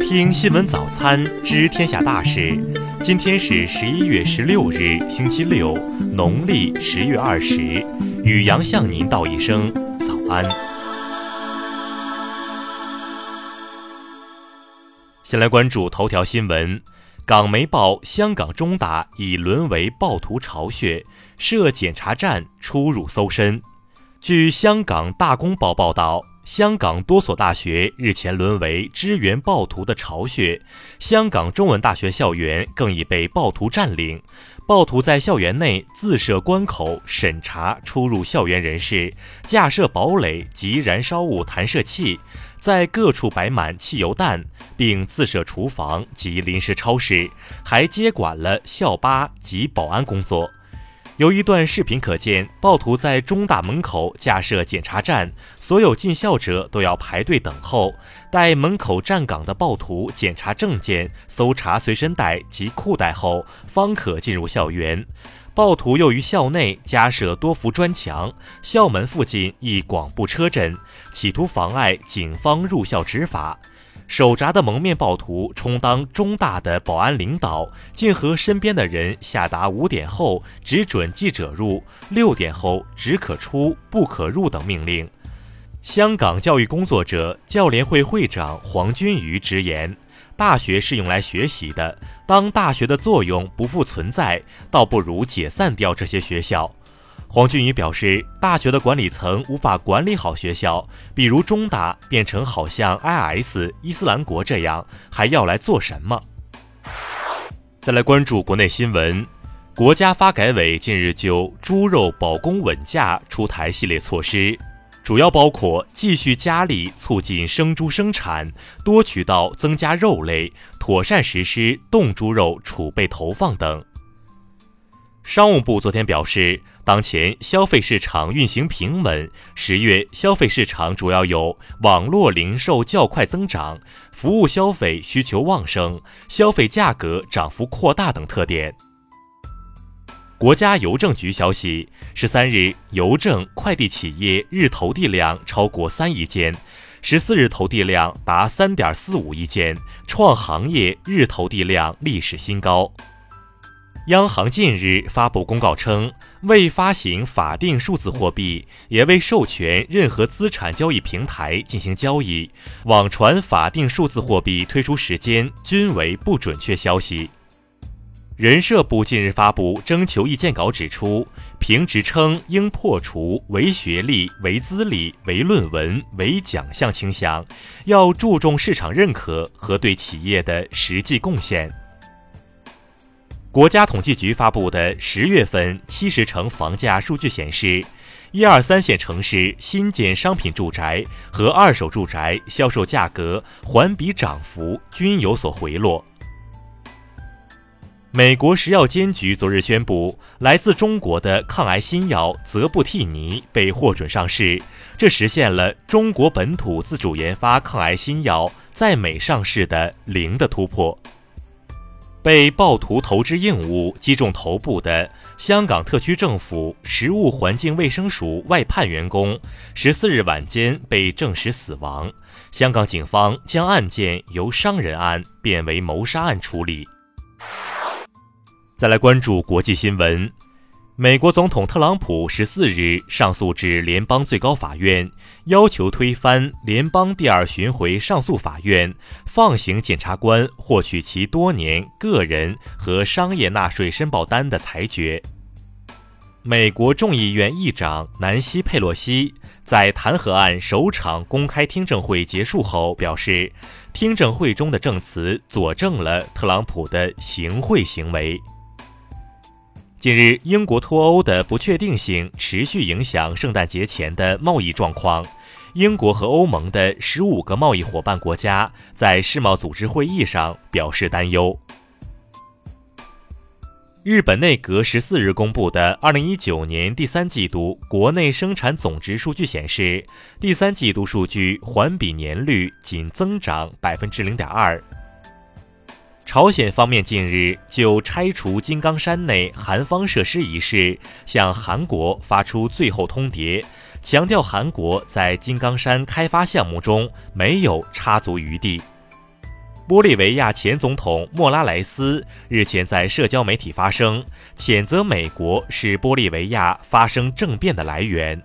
听新闻早餐知天下大事。今天是十一月十六日，星期六，农历十月二十。雨阳向您道一声早安。先来关注头条新闻：港媒报香港中大已沦为暴徒巢穴，设检查站出入搜身。据香港大公报报道。香港多所大学日前沦为支援暴徒的巢穴，香港中文大学校园更已被暴徒占领。暴徒在校园内自设关口审查出入校园人士，架设堡垒及燃烧物弹射器，在各处摆满汽油弹，并自设厨房及临时超市，还接管了校巴及保安工作。由一段视频可见，暴徒在中大门口架设检查站，所有进校者都要排队等候，待门口站岗的暴徒检查证件、搜查随身带及裤带后，方可进入校园。暴徒又于校内加设多幅砖墙，校门附近亦广布车阵，企图妨碍警方入校执法。手札的蒙面暴徒充当中大的保安领导，竟和身边的人下达五点后只准记者入，六点后只可出不可入等命令。香港教育工作者教联会会长黄君瑜直言：“大学是用来学习的，当大学的作用不复存在，倒不如解散掉这些学校。”黄俊宇表示，大学的管理层无法管理好学校，比如中大变成好像 IS 伊斯兰国这样，还要来做什么？再来关注国内新闻，国家发改委近日就猪肉保供稳价出台系列措施，主要包括继续加力促进生猪生产，多渠道增加肉类，妥善实施冻猪肉储备投放等。商务部昨天表示，当前消费市场运行平稳，十月消费市场主要有网络零售较快增长、服务消费需求旺盛、消费价格涨幅扩大等特点。国家邮政局消息，十三日邮政快递企业日投递量超过三亿件，十四日投递量达三点四五亿件，创行业日投递量历史新高。央行近日发布公告称，未发行法定数字货币，也未授权任何资产交易平台进行交易，网传法定数字货币推出时间均为不准确消息。人社部近日发布征求意见稿，指出，评职称应破除唯学历、唯资历、唯论文、唯奖项倾向，要注重市场认可和对企业的实际贡献。国家统计局发布的十月份七十城房价数据显示，一二三线城市新建商品住宅和二手住宅销售价格环比涨幅均有所回落。美国食药监局昨日宣布，来自中国的抗癌新药泽布替尼被获准上市，这实现了中国本土自主研发抗癌新药在美上市的零的突破。被暴徒投掷硬物击中头部的香港特区政府食物环境卫生署外判员工，十四日晚间被证实死亡。香港警方将案件由伤人案变为谋杀案处理。再来关注国际新闻。美国总统特朗普十四日上诉至联邦最高法院，要求推翻联邦第二巡回上诉法院放行检察官获取其多年个人和商业纳税申报单的裁决。美国众议院议长南希·佩洛西在弹劾案首场公开听证会结束后表示，听证会中的证词佐证了特朗普的行贿行为。近日，英国脱欧的不确定性持续影响圣诞节前的贸易状况。英国和欧盟的十五个贸易伙伴国家在世贸组织会议上表示担忧。日本内阁十四日公布的二零一九年第三季度国内生产总值数据显示，第三季度数据环比年率仅增长百分之零点二。朝鲜方面近日就拆除金刚山内韩方设施一事，向韩国发出最后通牒，强调韩国在金刚山开发项目中没有插足余地。玻利维亚前总统莫拉莱斯日前在社交媒体发声，谴责美国是玻利维亚发生政变的来源。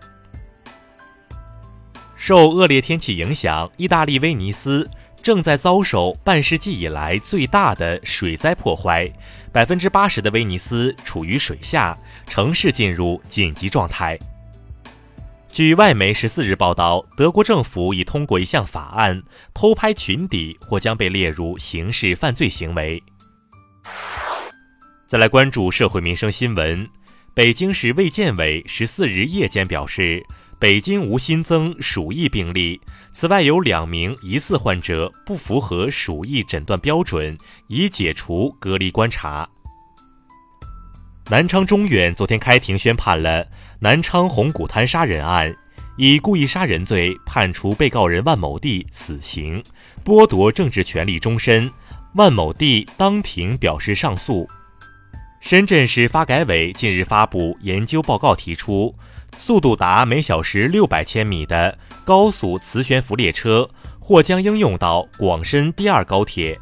受恶劣天气影响，意大利威尼斯正在遭受半世纪以来最大的水灾破坏，百分之八十的威尼斯处于水下，城市进入紧急状态。据外媒十四日报道，德国政府已通过一项法案，偷拍裙底或将被列入刑事犯罪行为。再来关注社会民生新闻，北京市卫健委十四日夜间表示，北京无新增鼠疫病例。此外，有两名疑似患者不符合鼠疫诊断标准，已解除隔离观察。南昌中院昨天开庭宣判了南昌红谷滩杀人案，以故意杀人罪判处被告人万某地死刑，剥夺政治权利终身。万某地当庭表示上诉。深圳市发改委近日发布研究报告，提出速度达每小时六百千米的高速磁悬浮列车或将应用到广深第二高铁。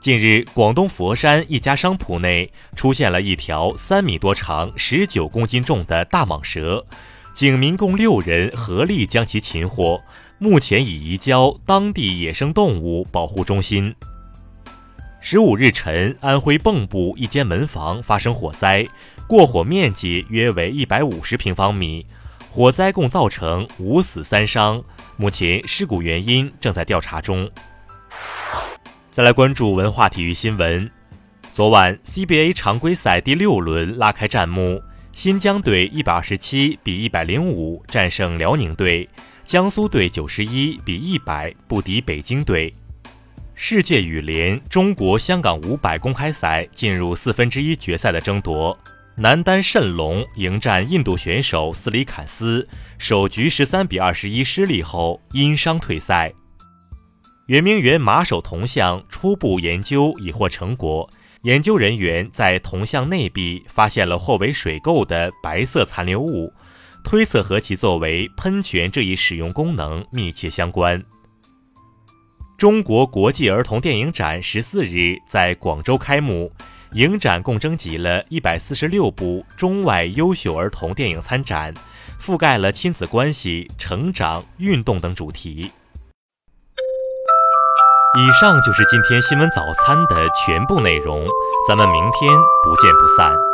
近日，广东佛山一家商铺内出现了一条三米多长、十九公斤重的大蟒蛇，警民共六人合力将其擒获，目前已移交当地野生动物保护中心。十五日晨，安徽蚌埠一间门房发生火灾，过火面积约为一百五十平方米，火灾共造成五死三伤，目前事故原因正在调查中。再来关注文化体育新闻。昨晚 CBA 常规赛第六轮拉开战幕，新疆队一百二十七比一百零五战胜辽宁队，江苏队九十一比一百不敌北京队。世界羽联中国香港五百公开赛进入四分之一决赛的争夺，男单谌龙迎战印度选手斯里坎斯，首局十三比二十一失利后因伤退赛。圆明园马首铜像初步研究已获成果，研究人员在铜像内壁发现了或为水垢的白色残留物，推测和其作为喷泉这一使用功能密切相关。中国国际儿童电影展十四日在广州开幕，影展共征集了一百四十六部中外优秀儿童电影参展，覆盖了亲子关系、成长、运动等主题。以上就是今天新闻早餐的全部内容，咱们明天不见不散。